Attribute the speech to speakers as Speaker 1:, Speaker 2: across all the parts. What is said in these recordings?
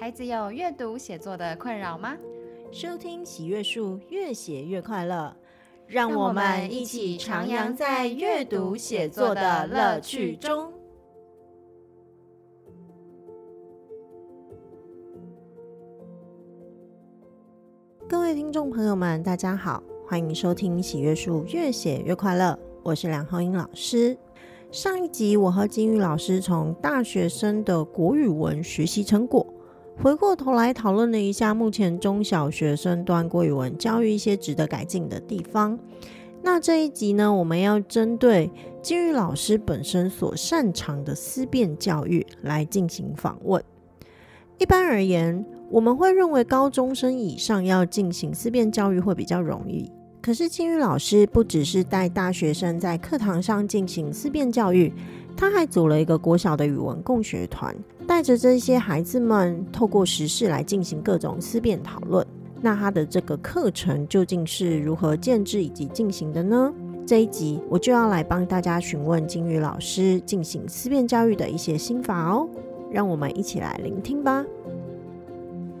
Speaker 1: 孩子有阅读写作的困扰吗？
Speaker 2: 收听喜悦树，越写越快乐。让我们一起徜徉在阅读写作的乐趣中。各位听众朋友们，大家好，欢迎收听喜悦树，越写越快乐。我是梁浩英老师。上一集，我和金玉老师从大学生的国语文学习成果，回过头来讨论了一下目前中小学生端国语文教育一些值得改进的地方。那这一集呢，我们要针对金玉老师本身所擅长的思辨教育来进行访问。一般而言，我们会认为高中生以上要进行思辨教育会比较容易。可是金玉老师不只是带大学生在课堂上进行思辨教育，他还组了一个国小的语文共学团，带着这些孩子们透过时事来进行各种思辨讨论。那他的这个课程究竟是如何建制以及进行的呢？这一集我就要来帮大家询问金宇老师进行思辨教育的一些心法哦，让我们一起来聆听吧。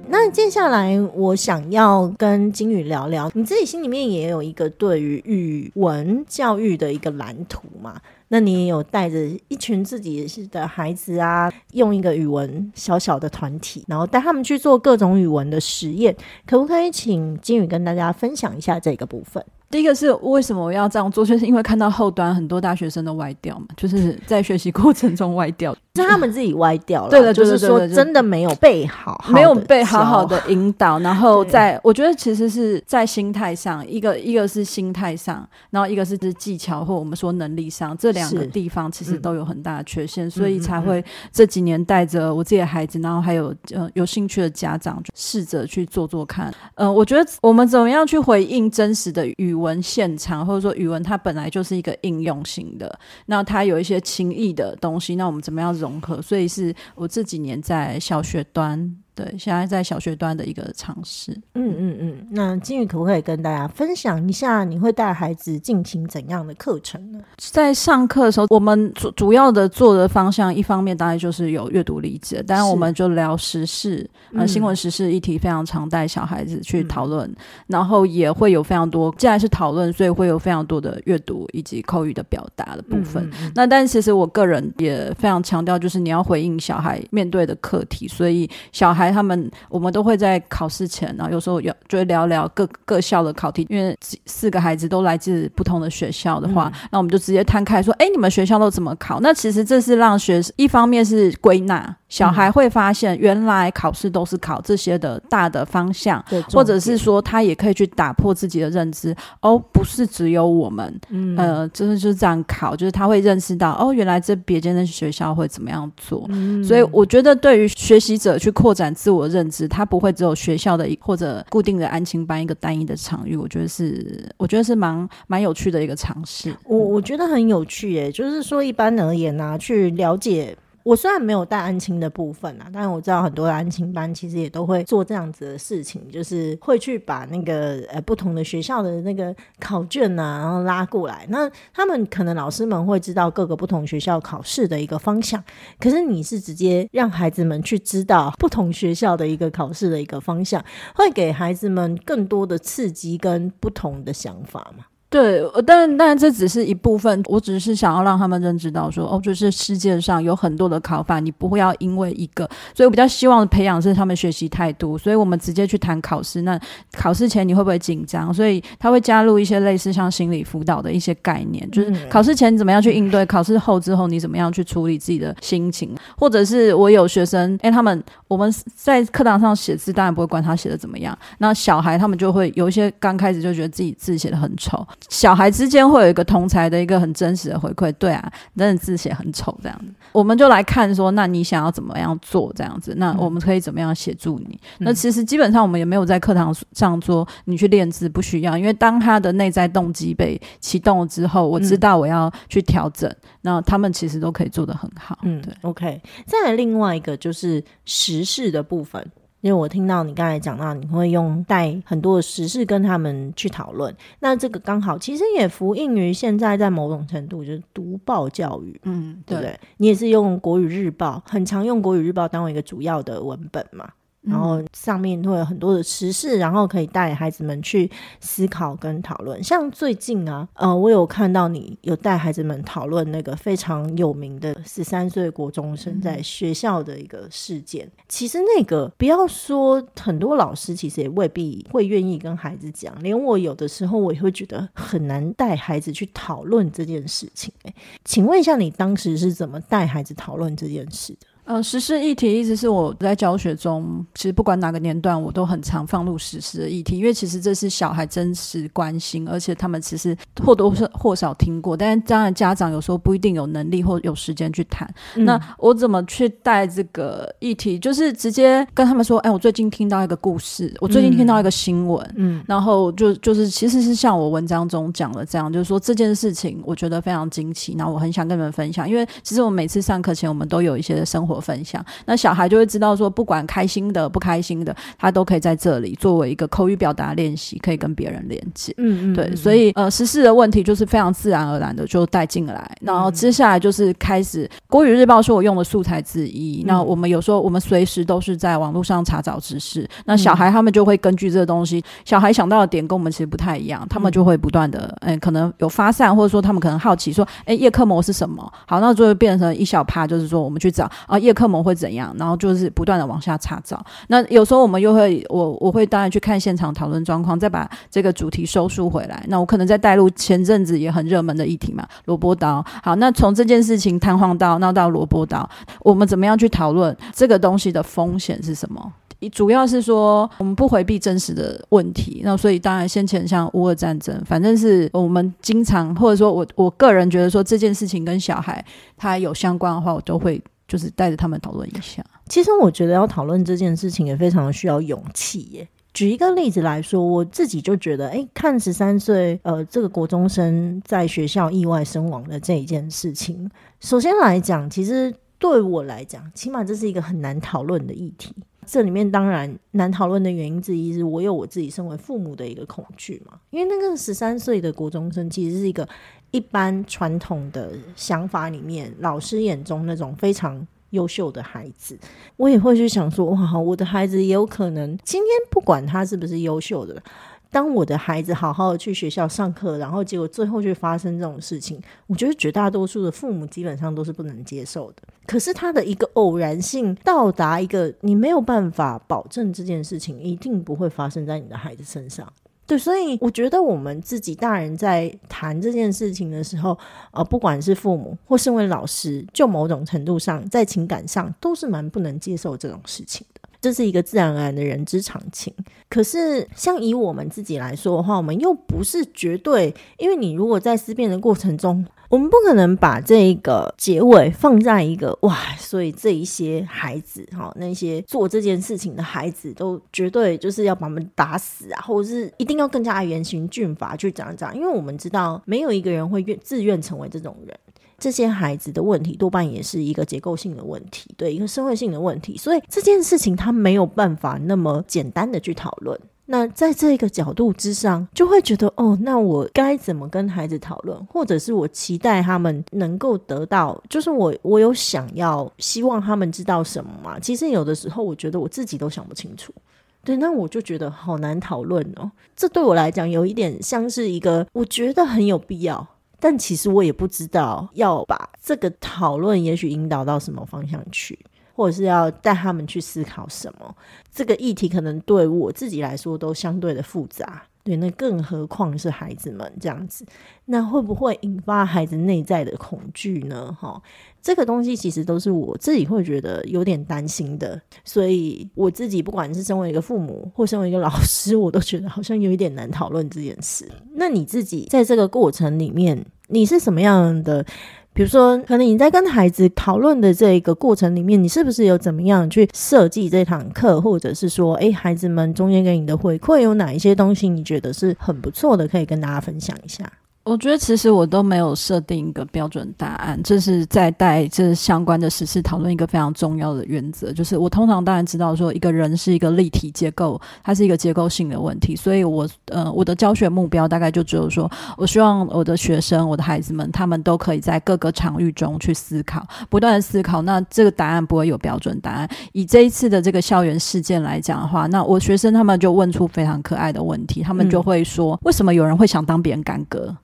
Speaker 2: 那接下来，我想要跟金宇聊聊，你自己心里面也有一个对于语文教育的一个蓝图嘛？那你也有带着一群自己的孩子啊，用一个语文小小的团体，然后带他们去做各种语文的实验，可不可以请金宇跟大家分享一下这个部分？
Speaker 3: 第一个是为什么我要这样做，就是因为看到后端很多大学生都歪掉嘛，就是在学习过程中歪掉，
Speaker 2: 是他们自己歪掉了。
Speaker 3: 对的，
Speaker 2: 就是说真的没有被好，
Speaker 3: 没有被好好的引导。然后在我觉得其实是在心态上，一个一个是心态上，然后一个是是技巧或我们说能力上，这两个地方其实都有很大的缺陷，所以才会这几年带着我自己的孩子，然后还有呃有兴趣的家长，试着去做做看。嗯、呃，我觉得我们怎么样去回应真实的语语文现场，或者说语文，它本来就是一个应用型的，那它有一些情意的东西，那我们怎么样融融合？所以是我这几年在小学端。对，现在在小学端的一个尝试。
Speaker 2: 嗯嗯嗯，那金宇可不可以跟大家分享一下，你会带孩子进行怎样的课程呢？
Speaker 3: 在上课的时候，我们主主要的做的方向，一方面当然就是有阅读理解，当然我们就聊时事，呃，新闻时事议题非常常带小孩子去讨论，嗯，然后也会有非常多，既然是讨论，所以会有非常多的阅读以及口语的表达的部分。嗯嗯嗯，那但其实我个人也非常强调，就是你要回应小孩面对的课题，所以小孩。他们我们都会在考试前，然后有时候有就会聊聊各各校的考题，因为四个孩子都来自不同的学校的话，那、嗯、我们就直接摊开说，哎，你们学校都怎么考？那其实这是让学一方面是归纳。小孩会发现，原来考试都是考这些的大的方向，或者是说他也可以去打破自己的认知，哦，不是只有我们，嗯、呃，就是就是这样考，就是他会认识到，哦，原来这别间的学校会怎么样做。嗯、所以我觉得，对于学习者去扩展自我认知，他不会只有学校的或者固定的安亲班一个单一的场域。我觉得是，我觉得是蛮蛮有趣的一个尝试。
Speaker 2: 我我觉得很有趣，耶，就是说一般而言呢、啊，去了解。我虽然没有带安亲的部分啊，但是我知道很多的安亲班其实也都会做这样子的事情，就是会去把那个呃不同的学校的那个考卷啊，然后拉过来。那他们可能老师们会知道各个不同学校考试的一个方向，可是你是直接让孩子们去知道不同学校的一个考试的一个方向，会给孩子们更多的刺激跟不同的想法嘛？
Speaker 3: 对，但但这只是一部分。我只是想要让他们认知到说，哦，就是世界上有很多的考法，你不会要因为一个。所以我比较希望培养是他们学习态度。所以我们直接去谈考试。那考试前你会不会紧张？所以他会加入一些类似像心理辅导的一些概念，就是考试前你怎么样去应对，考试后之后你怎么样去处理自己的心情。或者是我有学生，哎，他们我们在课堂上写字，当然不会管他写的怎么样。那小孩他们就会有一些刚开始就觉得自己字写的很丑。小孩之间会有一个同才的一个很真实的回馈，对啊，真的字写很丑这样子，我们就来看说，那你想要怎么样做这样子？那我们可以怎么样协助你？嗯、那其实基本上我们也没有在课堂上说你去练字不需要，因为当他的内在动机被启动了之后，我知道我要去调整，那他们其实都可以做得很好。嗯，对
Speaker 2: ，OK。再来另外一个就是时事的部分。因为我听到你刚才讲到，你会用带很多的时事跟他们去讨论，那这个刚好其实也呼应于现在在某种程度就是读报教育，嗯，对不对？你也是用国语日报，很常用国语日报当为一个主要的文本嘛。然后上面会有很多的时事，然后可以带孩子们去思考跟讨论。像最近啊，呃，我有看到你有带孩子们讨论那个非常有名的十三岁国中生在学校的一个事件。嗯、其实那个不要说很多老师，其实也未必会愿意跟孩子讲。连我有的时候，我也会觉得很难带孩子去讨论这件事情。哎，请问一下，你当时是怎么带孩子讨论这件事的？
Speaker 3: 呃，时事议题一直是我在教学中，其实不管哪个年段，我都很常放入时事的议题，因为其实这是小孩真实关心，而且他们其实或多或少听过，但是当然家长有时候不一定有能力或有时间去谈。嗯、那我怎么去带这个议题？就是直接跟他们说，哎，我最近听到一个故事，我最近听到一个新闻，嗯，然后就就是其实是像我文章中讲的这样，就是说这件事情我觉得非常惊奇，然后我很想跟你们分享，因为其实我每次上课前，我们都有一些生活分享，那小孩就会知道说，不管开心的、不开心的，他都可以在这里作为一个口语表达练习，可以跟别人连接。嗯嗯，对，所以呃，时事的问题就是非常自然而然的就带进来，然后接下来就是开始。国语日报是我用的素材之一，那我们有时候我们随时都是在网络上查找知识，那小孩他们就会根据这个东西，小孩想到的点跟我们其实不太一样，他们就会不断的，嗯，可能有发散，或者说他们可能好奇说，哎，叶克膜是什么？好，那就会变成一小趴，就是说我们去找啊，叶克膜。会怎样？然后就是不断的往下查找。那有时候我们又会，我我会当然去看现场讨论状况，再把这个主题收束回来。那我可能再带入前阵子也很热门的议题嘛，萝卜刀。好，那从这件事情，弹簧刀，闹到萝卜刀，我们怎么样去讨论这个东西的风险是什么？主要是说我们不回避真实的问题。那所以当然先前像乌俄战争，反正是我们经常或者说我我个人觉得说这件事情跟小孩他有相关的话，我都会。就是带着他们讨论一下。
Speaker 2: 其实我觉得要讨论这件事情也非常的需要勇气耶。举一个例子来说，我自己就觉得，哎，看十三岁呃这个国中生在学校意外身亡的这一件事情，首先来讲，其实对我来讲，起码这是一个很难讨论的议题。这里面当然难讨论的原因之一是我有我自己身为父母的一个恐惧嘛，因为那个十三岁的国中生其实是一个。一般传统的想法里面，老师眼中那种非常优秀的孩子，我也会去想说，哇，我的孩子也有可能今天不管他是不是优秀的，当我的孩子好好的去学校上课，然后结果最后却发生这种事情，我觉得绝大多数的父母基本上都是不能接受的。可是他的一个偶然性到达一个，你没有办法保证这件事情一定不会发生在你的孩子身上。对，所以我觉得我们自己大人在谈这件事情的时候，呃，不管是父母或身为老师，就某种程度上，在情感上都是蛮不能接受这种事情的。这是一个自然而然的人之常情。可是，像以我们自己来说的话，我们又不是绝对，因为你如果在思辨的过程中。我们不可能把这个结尾放在一个哇，所以这一些孩子哈，那些做这件事情的孩子都绝对就是要把他们打死啊，或者是一定要更加严刑峻法去讲讲，因为我们知道没有一个人会愿自愿成为这种人，这些孩子的问题多半也是一个结构性的问题，对一个社会性的问题，所以这件事情他没有办法那么简单的去讨论。那在这个角度之上，就会觉得哦，那我该怎么跟孩子讨论，或者是我期待他们能够得到，就是我我有想要希望他们知道什么吗？其实有的时候，我觉得我自己都想不清楚。对，那我就觉得好难讨论哦。这对我来讲有一点像是一个，我觉得很有必要，但其实我也不知道要把这个讨论也许引导到什么方向去。或者是要带他们去思考什么，这个议题可能对我自己来说都相对的复杂，对，那更何况是孩子们这样子，那会不会引发孩子内在的恐惧呢？哈，这个东西其实都是我自己会觉得有点担心的，所以我自己不管是身为一个父母或身为一个老师，我都觉得好像有一点难讨论这件事。那你自己在这个过程里面，你是什么样的？比如说，可能你在跟孩子讨论的这个过程里面，你是不是有怎么样去设计这堂课，或者是说，哎，孩子们中间给你的回馈有哪一些东西，你觉得是很不错的，可以跟大家分享一下？
Speaker 3: 我觉得其实我都没有设定一个标准答案，这是在带这相关的实事讨论一个非常重要的原则，就是我通常当然知道说一个人是一个立体结构，它是一个结构性的问题，所以我呃我的教学目标大概就只有说，我希望我的学生、我的孩子们，他们都可以在各个场域中去思考，不断的思考。那这个答案不会有标准答案。以这一次的这个校园事件来讲的话，那我学生他们就问出非常可爱的问题，他们就会说，嗯、为什么有人会想当别人干哥？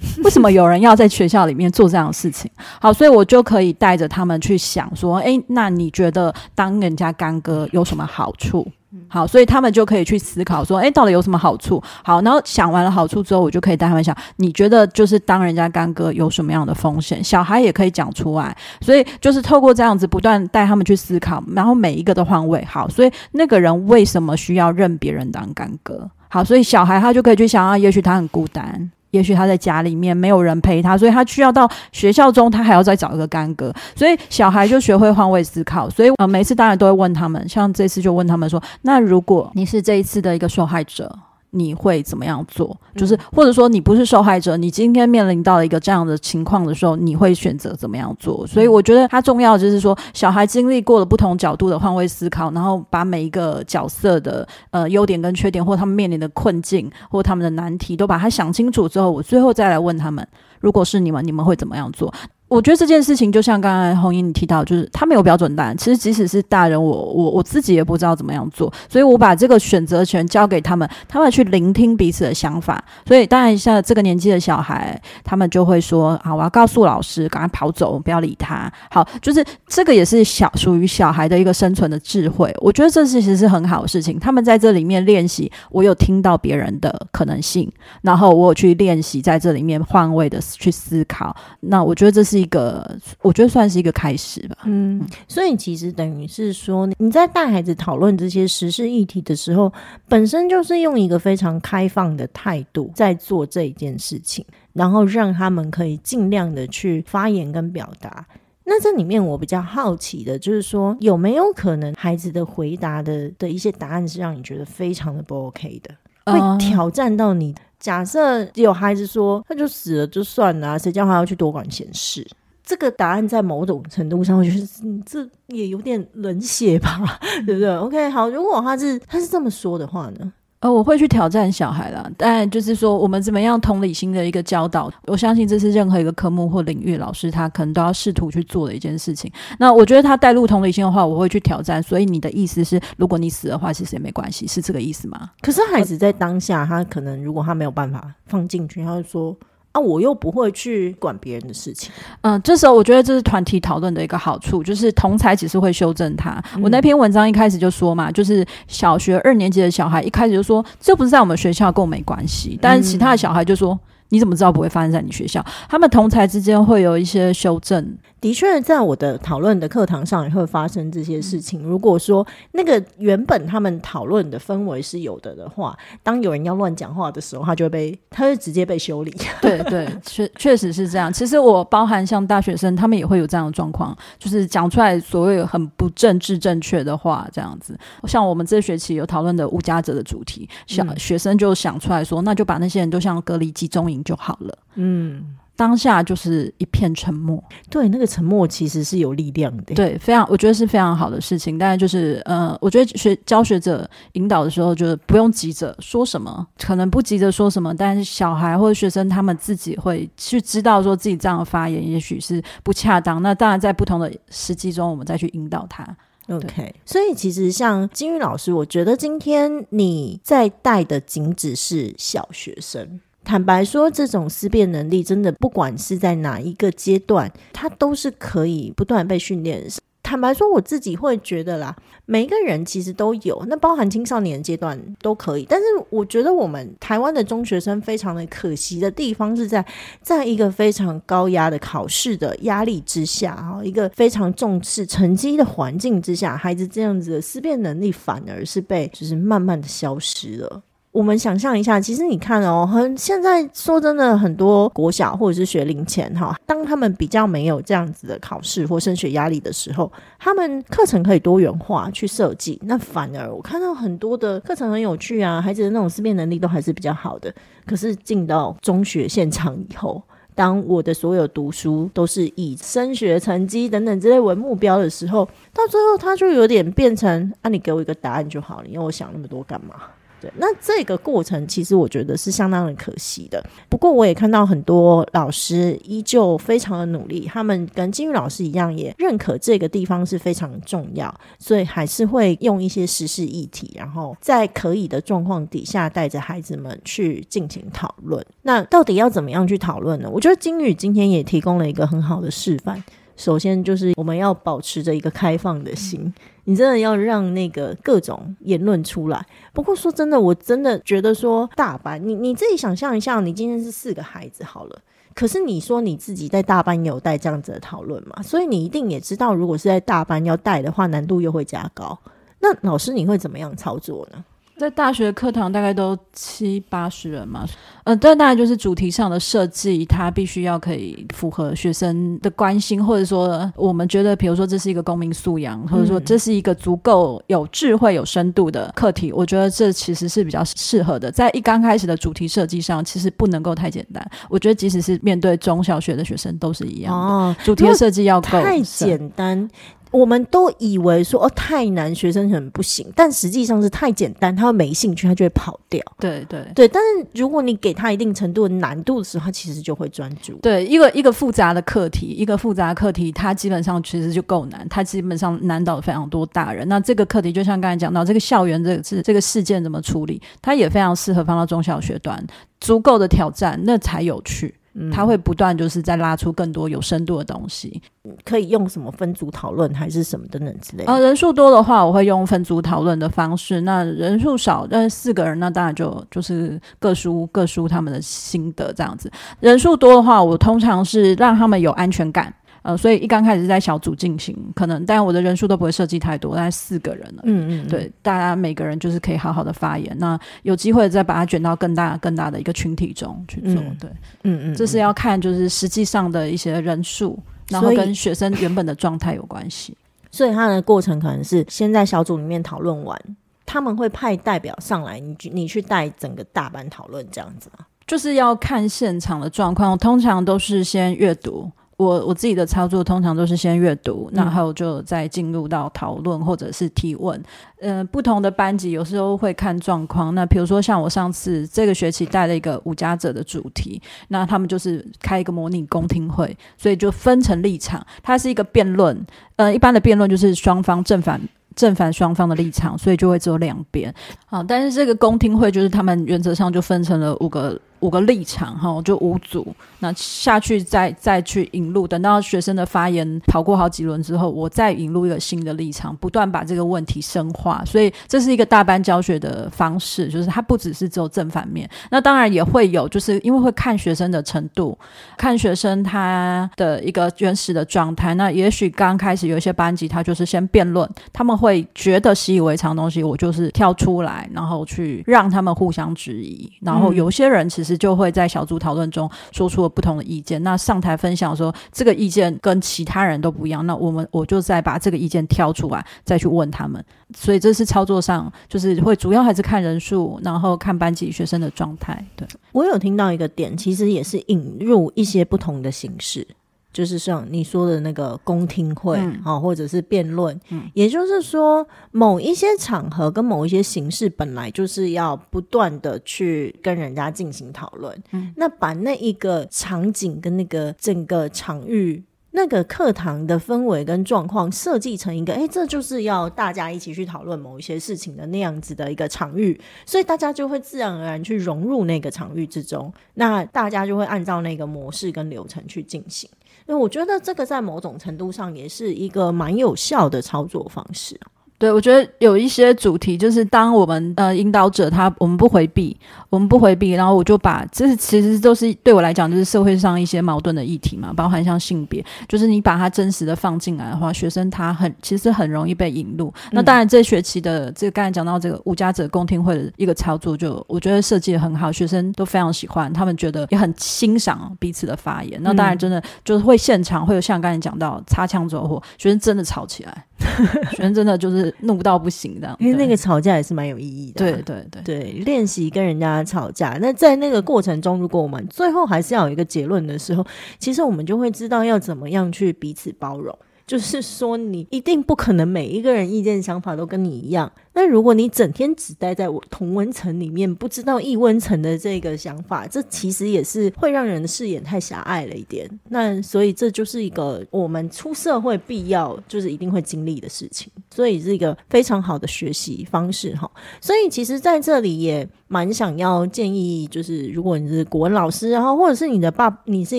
Speaker 3: 为什么有人要在学校里面做这样的事情？好，所以我就可以带着他们去想说，诶，那你觉得当人家干哥有什么好处？好，所以他们就可以去思考说，诶，到底有什么好处？好，然后想完了好处之后，我就可以带他们想，你觉得就是当人家干哥有什么样的风险？小孩也可以讲出来，所以就是透过这样子不断带他们去思考，然后每一个都换位。好，所以那个人为什么需要认别人当干哥？好，所以小孩他就可以去想啊，也许他很孤单。也许他在家里面没有人陪他，所以他需要到学校中，他还要再找一个干哥。所以小孩就学会换位思考。所以呃，每次当然都会问他们，像这次就问他们说：“那如果你是这一次的一个受害者？”你会怎么样做？就是或者说你不是受害者，你今天面临到了一个这样的情况的时候，你会选择怎么样做？所以我觉得它重要就是说，小孩经历过了不同角度的换位思考，然后把每一个角色的呃优点跟缺点，或他们面临的困境，或他们的难题，都把它想清楚之后，我最后再来问他们：如果是你们，你们会怎么样做？我觉得这件事情就像刚才红英你提到，就是他没有标准答案。其实即使是大人，我我我自己也不知道怎么样做，所以我把这个选择权交给他们，他们去聆听彼此的想法。所以当然像这个年纪的小孩，他们就会说：“好，我要告诉老师，赶快跑走，不要理他。”好，就是这个也是小属于小孩的一个生存的智慧。我觉得这其实是很好的事情。他们在这里面练习，我有听到别人的可能性，然后我有去练习在这里面换位的去思考。那我觉得这是。一个，我觉得算是一个开始吧。
Speaker 2: 嗯，所以其实等于是说，你在带孩子讨论这些时事议题的时候，本身就是用一个非常开放的态度在做这一件事情，然后让他们可以尽量的去发言跟表达。那这里面我比较好奇的就是说，有没有可能孩子的回答的的一些答案是让你觉得非常的不 OK 的，会挑战到你？假设有孩子说他就死了就算了，谁叫他要去多管闲事？这个答案在某种程度上，我觉得这也有点冷血吧，对不对？OK，好，如果他是他是这么说的话呢？
Speaker 3: 呃，我会去挑战小孩啦，但就是说，我们怎么样同理心的一个教导，我相信这是任何一个科目或领域老师他可能都要试图去做的一件事情。那我觉得他带入同理心的话，我会去挑战。所以你的意思是，如果你死的话，其实也没关系，是这个意思吗？
Speaker 2: 可是孩子在当下，他可能如果他没有办法放进去，他就说。啊，我又不会去管别人的事情。
Speaker 3: 嗯，这时候我觉得这是团体讨论的一个好处，就是同才只是会修正他。嗯、我那篇文章一开始就说嘛，就是小学二年级的小孩一开始就说，这不是在我们学校，跟我没关系。但是其他的小孩就说。嗯你怎么知道不会发生在你学校？他们同才之间会有一些修正。
Speaker 2: 的确，在我的讨论的课堂上也会发生这些事情。如果说那个原本他们讨论的氛围是有的的话，当有人要乱讲话的时候，他就会被，他会直接被修理。
Speaker 3: 对对，确确实是这样。其实我包含像大学生，他们也会有这样的状况，就是讲出来所谓很不政治正确的话，这样子。像我们这学期有讨论的无家者的主题，小学生就想出来说，那就把那些人都像隔离集中营。就好了。嗯，当下就是一片沉默。
Speaker 2: 对，那个沉默其实是有力量的。
Speaker 3: 对，非常，我觉得是非常好的事情。但是就是，呃，我觉得学教学者引导的时候，就是不用急着说什么，可能不急着说什么。但是小孩或者学生他们自己会去知道，说自己这样的发言也许是不恰当。那当然，在不同的时机中，我们再去引导他。
Speaker 2: OK，所以其实像金玉老师，我觉得今天你在带的仅只是小学生。坦白说，这种思辨能力真的不管是在哪一个阶段，它都是可以不断被训练。坦白说，我自己会觉得啦，每一个人其实都有，那包含青少年阶段都可以。但是，我觉得我们台湾的中学生非常的可惜的地方是在，在一个非常高压的考试的压力之下，哈，一个非常重视成绩的环境之下，孩子这样子的思辨能力反而是被就是慢慢的消失了。我们想象一下，其实你看哦，很现在说真的，很多国小或者是学龄前哈，当他们比较没有这样子的考试或升学压力的时候，他们课程可以多元化去设计。那反而我看到很多的课程很有趣啊，孩子的那种思辨能力都还是比较好的。可是进到中学现场以后，当我的所有读书都是以升学成绩等等之类为目标的时候，到最后他就有点变成啊，你给我一个答案就好了，因为我想那么多干嘛？对，那这个过程其实我觉得是相当的可惜的。不过我也看到很多老师依旧非常的努力，他们跟金玉老师一样，也认可这个地方是非常重要，所以还是会用一些时事议题，然后在可以的状况底下，带着孩子们去进行讨论。那到底要怎么样去讨论呢？我觉得金玉今天也提供了一个很好的示范。首先就是我们要保持着一个开放的心，你真的要让那个各种言论出来。不过说真的，我真的觉得说大班，你你自己想象一下，你今天是四个孩子好了，可是你说你自己在大班有带这样子的讨论嘛？所以你一定也知道，如果是在大班要带的话，难度又会加高。那老师你会怎么样操作呢？
Speaker 3: 在大学课堂大概都七八十人嘛，嗯、呃，这大概就是主题上的设计，它必须要可以符合学生的关心，或者说我们觉得，比如说这是一个公民素养，或者说这是一个足够有智慧、有深度的课题，我觉得这其实是比较适合的。在一刚开始的主题设计上，其实不能够太简单。我觉得即使是面对中小学的学生都是一样的，哦、主题设计要够
Speaker 2: 太简单。我们都以为说哦太难，学生很不行，但实际上是太简单，他会没兴趣，他就会跑掉。
Speaker 3: 对对
Speaker 2: 对，但是如果你给他一定程度的难度的时候，他其实就会专注。
Speaker 3: 对，一个一个复杂的课题，一个复杂的课题，它基本上其实就够难，它基本上难倒非常多大人。那这个课题就像刚才讲到，这个校园这个事这个事件怎么处理，它也非常适合放到中小学段，足够的挑战，那才有趣。他会不断就是在拉出更多有深度的东西，
Speaker 2: 可以用什么分组讨论还是什么等等之类的。
Speaker 3: 呃，人数多的话，我会用分组讨论的方式；那人数少，但是四个人，那当然就就是各抒各抒他们的心得这样子。人数多的话，我通常是让他们有安全感。呃，所以一刚开始是在小组进行，可能，但我的人数都不会设计太多，大概四个人了。嗯，嗯嗯，对，大家每个人就是可以好好的发言，那有机会再把它卷到更大更大的一个群体中去做。嗯、对，嗯，嗯嗯，这是要看就是实际上的一些人数，然后跟学生原本的状态有关系。
Speaker 2: 所以他的过程可能是先在小组里面讨论完，他们会派代表上来，你你去带整个大班讨论这样子吗？
Speaker 3: 就是要看现场的状况，通常都是先阅读。我我自己的操作通常都是先阅读，然后就再进入到讨论或者是提问。嗯、呃，不同的班级有时候会看状况。那比如说像我上次这个学期带了一个五家者的主题，那他们就是开一个模拟公听会，所以就分成立场，它是一个辩论。呃，一般的辩论就是双方正反。正反双方的立场，所以就会只有两边。好，但是这个公听会就是他们原则上就分成了五个五个立场，哈，就五组。那下去再再去引入，等到学生的发言跑过好几轮之后，我再引入一个新的立场，不断把这个问题深化。所以这是一个大班教学的方式，就是它不只是只有正反面。那当然也会有，就是因为会看学生的程度，看学生他的一个原始的状态。那也许刚开始有一些班级，他就是先辩论，他们会觉得习以为常的东西，我就是跳出来，然后去让他们互相质疑。然后有些人其实就会在小组讨论中说出了不同的意见。那上台分享说这个意见跟其他人都不一样，那我们我就再把这个意见挑出来，再去问他们。所以这是操作上，就是会主要还是看人数，然后看班级学生的状态。对，
Speaker 2: 我有听到一个点，其实也是引入一些不同的形式。就是像你说的那个公听会啊，嗯、或者是辩论，嗯、也就是说，某一些场合跟某一些形式本来就是要不断的去跟人家进行讨论。嗯、那把那一个场景跟那个整个场域、那个课堂的氛围跟状况设计成一个，哎，这就是要大家一起去讨论某一些事情的那样子的一个场域，所以大家就会自然而然去融入那个场域之中。那大家就会按照那个模式跟流程去进行。那我觉得这个在某种程度上也是一个蛮有效的操作方式。
Speaker 3: 对，我觉得有一些主题，就是当我们呃引导者他，我们不回避，我们不回避，然后我就把这是其实都是对我来讲，就是社会上一些矛盾的议题嘛，包含像性别，就是你把它真实的放进来的话，学生他很其实很容易被引入。嗯、那当然，这学期的这个刚才讲到这个无家者共听会的一个操作就，就我觉得设计的很好，学生都非常喜欢，他们觉得也很欣赏彼此的发言。那当然，真的就是会现场会有像刚才讲到擦枪走火，学生真的吵起来。学生真的就是怒到不行的，
Speaker 2: 因为那个吵架也是蛮有意义的。
Speaker 3: 对对对
Speaker 2: 对，练习跟人家吵架。那在那个过程中，如果我们最后还是要有一个结论的时候，其实我们就会知道要怎么样去彼此包容。就是说，你一定不可能每一个人意见想法都跟你一样。那如果你整天只待在我同温层里面，不知道异温层的这个想法，这其实也是会让人的视野太狭隘了一点。那所以这就是一个我们出社会必要，就是一定会经历的事情。所以是一个非常好的学习方式哈。所以其实在这里也蛮想要建议，就是如果你是国文老师，然后或者是你的爸，你是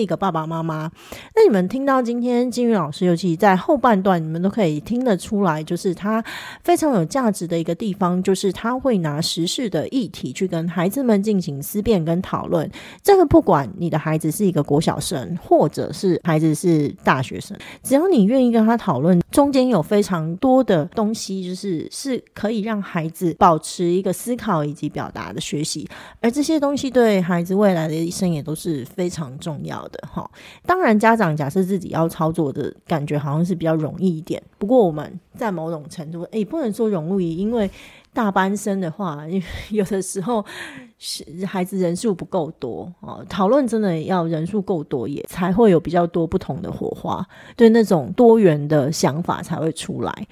Speaker 2: 一个爸爸妈妈，那你们听到今天金鱼老师，尤其在后半段，你们都可以听得出来，就是他非常有价值的一个地方，就是他会拿时事的议题去跟孩子们进行思辨跟讨论。这个不管你的孩子是一个国小生，或者是孩子是大学生，只要你愿意跟他讨论，中间有非常多的。东西就是是可以让孩子保持一个思考以及表达的学习，而这些东西对孩子未来的一生也都是非常重要的哈。当然，家长假设自己要操作的感觉好像是比较容易一点，不过我们在某种程度，诶，不能说容易，因为大班生的话，有的时候。是孩子人数不够多哦，讨论真的要人数够多，也才会有比较多不同的火花，对那种多元的想法才会出来。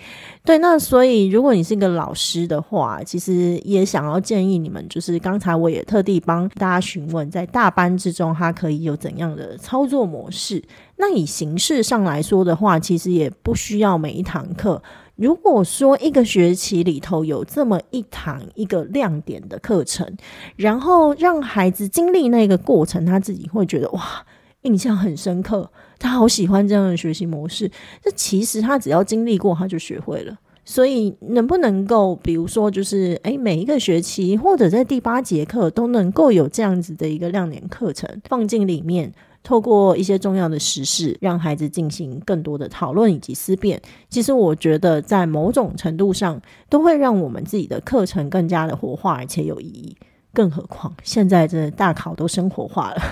Speaker 2: 对，那所以如果你是一个老师的话，其实也想要建议你们，就是刚才我也特地帮大家询问，在大班之中，它可以有怎样的操作模式？那以形式上来说的话，其实也不需要每一堂课。如果说一个学期里头有这么一堂一个亮点的课程，然后让孩子经历那个过程，他自己会觉得哇，印象很深刻，他好喜欢这样的学习模式。这其实他只要经历过，他就学会了。所以能不能够，比如说就是诶，每一个学期或者在第八节课都能够有这样子的一个亮点课程放进里面。透过一些重要的实事，让孩子进行更多的讨论以及思辨。其实我觉得，在某种程度上，都会让我们自己的课程更加的活化而且有意义。更何况，现在这大考都生活化了。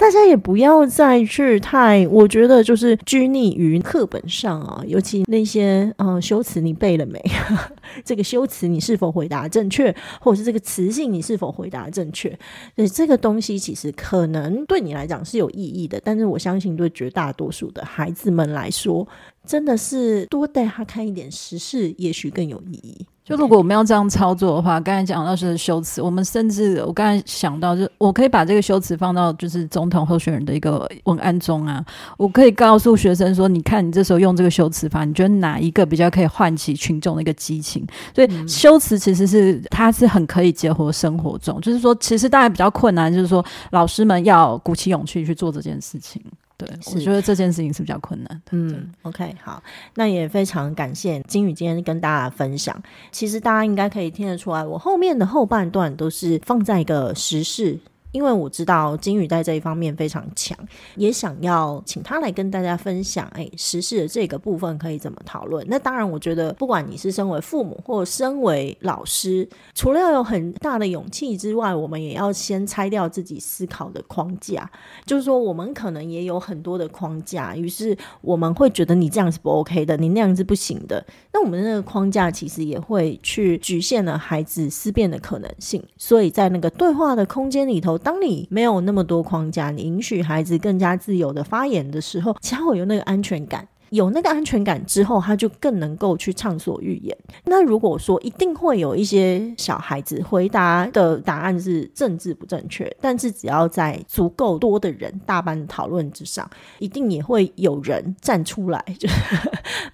Speaker 2: 大家也不要再去太，我觉得就是拘泥于课本上啊，尤其那些呃修辞你背了没？这个修辞你是否回答正确，或者是这个词性你是否回答正确？对，这个东西其实可能对你来讲是有意义的，但是我相信对绝大多数的孩子们来说，真的是多带他看一点时事，也许更有意义。
Speaker 3: 就如果我们要这样操作的话，刚才讲到是修辞，我们甚至我刚才想到，就我可以把这个修辞放到就是总统候选人的一个文案中啊，我可以告诉学生说，你看你这时候用这个修辞法，你觉得哪一个比较可以唤起群众的一个激情？所以修辞其实是它是很可以结合生活中，就是说其实大家比较困难，就是说老师们要鼓起勇气去做这件事情。对，我觉得这件事情是比较困难的。
Speaker 2: 嗯，OK，好，那也非常感谢金宇今天跟大家分享。其实大家应该可以听得出来，我后面的后半段都是放在一个时事。因为我知道金宇在这一方面非常强，也想要请他来跟大家分享，哎，时事的这个部分可以怎么讨论？那当然，我觉得不管你是身为父母或身为老师，除了要有很大的勇气之外，我们也要先拆掉自己思考的框架。就是说，我们可能也有很多的框架，于是我们会觉得你这样是不 OK 的，你那样是不行的。那我们的那个框架其实也会去局限了孩子思辨的可能性。所以在那个对话的空间里头。当你没有那么多框架，你允许孩子更加自由的发言的时候，他会有那个安全感。有那个安全感之后，他就更能够去畅所欲言。那如果说一定会有一些小孩子回答的答案是政治不正确，但是只要在足够多的人大班讨论之上，一定也会有人站出来，就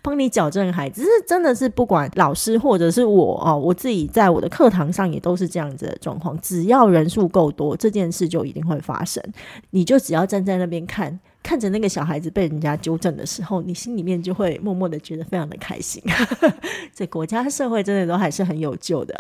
Speaker 2: 帮你矫正孩子。是真的是不管老师或者是我哦，我自己在我的课堂上也都是这样子的状况。只要人数够多，这件事就一定会发生。你就只要站在那边看。看着那个小孩子被人家纠正的时候，你心里面就会默默的觉得非常的开心。这国家社会真的都还是很有救的。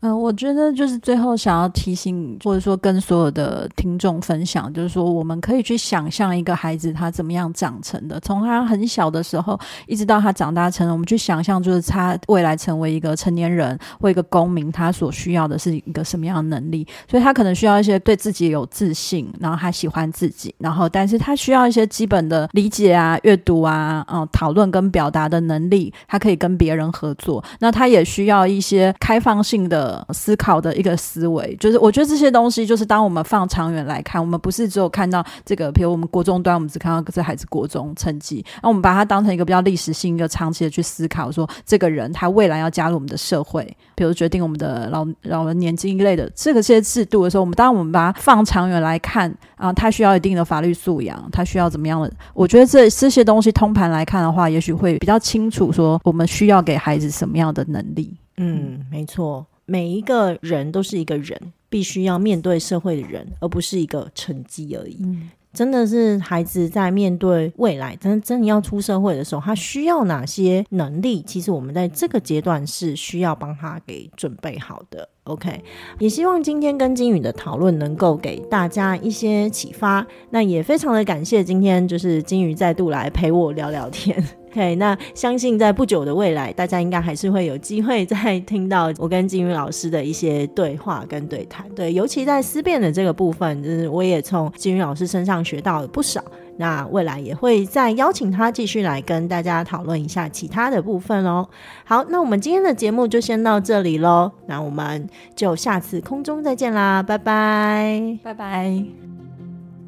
Speaker 3: 嗯、我觉得就是最后想要提醒，或者说跟所有的听众分享，就是说我们可以去想象一个孩子他怎么样长成的，从他很小的时候一直到他长大成人，我们去想象就是他未来成为一个成年人或一个公民，他所需要的是一个什么样的能力？所以他可能需要一些对自己有自信，然后他喜欢自己，然后但是他需需要一些基本的理解啊、阅读啊、嗯、讨论跟表达的能力，他可以跟别人合作。那他也需要一些开放性的思考的一个思维。就是我觉得这些东西，就是当我们放长远来看，我们不是只有看到这个，比如我们国中端，我们只看到这孩子国中成绩，那我们把它当成一个比较历史性、一个长期的去思考，说这个人他未来要加入我们的社会，比如决定我们的老老人年金一类的这个这些制度的时候，我们当我们把它放长远来看啊，他需要一定的法律素养。他需要怎么样的？我觉得这这些东西通盘来看的话，也许会比较清楚，说我们需要给孩子什么样的能力。
Speaker 2: 嗯，没错，每一个人都是一个人，必须要面对社会的人，而不是一个成绩而已。嗯，真的是孩子在面对未来，真真的要出社会的时候，他需要哪些能力？其实我们在这个阶段是需要帮他给准备好的。OK，也希望今天跟金宇的讨论能够给大家一些启发。那也非常的感谢今天就是金宇再度来陪我聊聊天。OK，那相信在不久的未来，大家应该还是会有机会再听到我跟金宇老师的一些对话跟对谈。对，尤其在思辨的这个部分，就是我也从金宇老师身上学到了不少。那未来也会再邀请他继续来跟大家讨论一下其他的部分哦。好，那我们今天的节目就先到这里喽。那我们就下次空中再见啦，拜拜，
Speaker 3: 拜拜。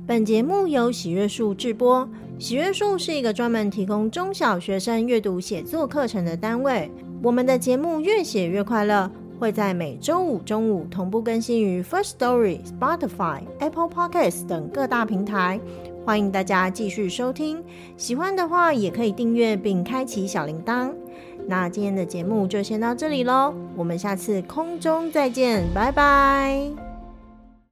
Speaker 2: 本节目由喜悦树制播，喜悦树是一个专门提供中小学生阅读写作课程的单位。我们的节目越写越快乐，会在每周五中午同步更新于 First Story、Spotify、Apple Podcasts 等各大平台。欢迎大家继续收听，喜欢的话也可以订阅并开启小铃铛。那今天的节目就先到这里喽，我们下次空中再见，拜拜。